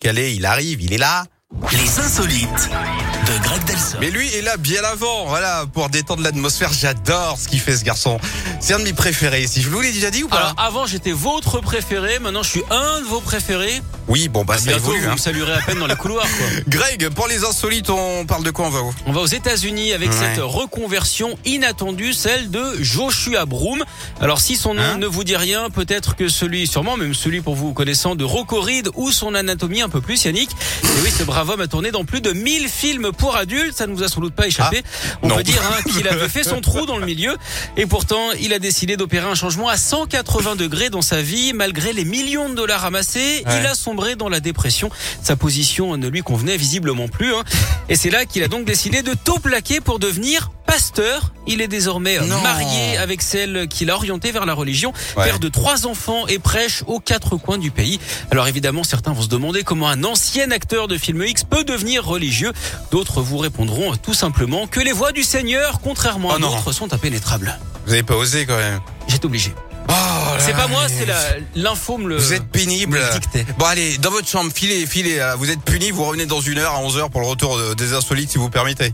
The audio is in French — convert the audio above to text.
Calais, il arrive, il est là. Les insolites de Greg Delson. Mais lui est là bien avant, voilà, pour détendre l'atmosphère. J'adore ce qu'il fait ce garçon. C'est un de mes préférés. Si je vous l'ai déjà dit ou pas Alors avant j'étais votre préféré, maintenant je suis un de vos préférés. Oui, bon bah ça Bientôt évolue. vous hein. me saluerez à peine dans les couloirs. Quoi. Greg, pour les insolites, on parle de quoi on va où On va aux États-Unis avec Ouais. cette reconversion inattendue, celle de Joshua Broom. Alors si son nom Hein ne vous dit rien, peut-être que celui, sûrement même celui pour vous connaissant de Rocco Reed ou son anatomie un peu plus, Yannick. Et oui, ce brave homme a tourné dans plus de 1000 films pour adultes. Ça ne vous a sans doute pas échappé. On Ah, non. peut dire hein, qu'il avait fait son trou dans le milieu. Et pourtant, il a décidé d'opérer un changement à 180 degrés dans sa vie. Malgré les millions de dollars amassés, Ouais. il a sombré dans la dépression. Sa position ne lui convenait visiblement plus. hein. Et c'est là qu'il a donc décidé de tout plaquer pour devenir pasteur. Il est désormais euh, Non. marié avec celle qu'il a orientée vers la religion, Ouais. père de trois enfants et prêche aux quatre coins du pays. Alors évidemment, certains vont se demander comment un ancien acteur de film X peut devenir religieux. D'autres vous répondront tout simplement que les voix du Seigneur, contrairement Oh à d'autres, sont impénétrables. Vous avez pas osé quand même. J'étais obligé. Oh C'est pas moi, c'est la- l'info me le. Vous êtes pénible. Bon allez, dans votre chambre, filez, filez. euh, Vous êtes puni, vous revenez dans une heure à 11h pour le retour de- des insolites si vous permettez.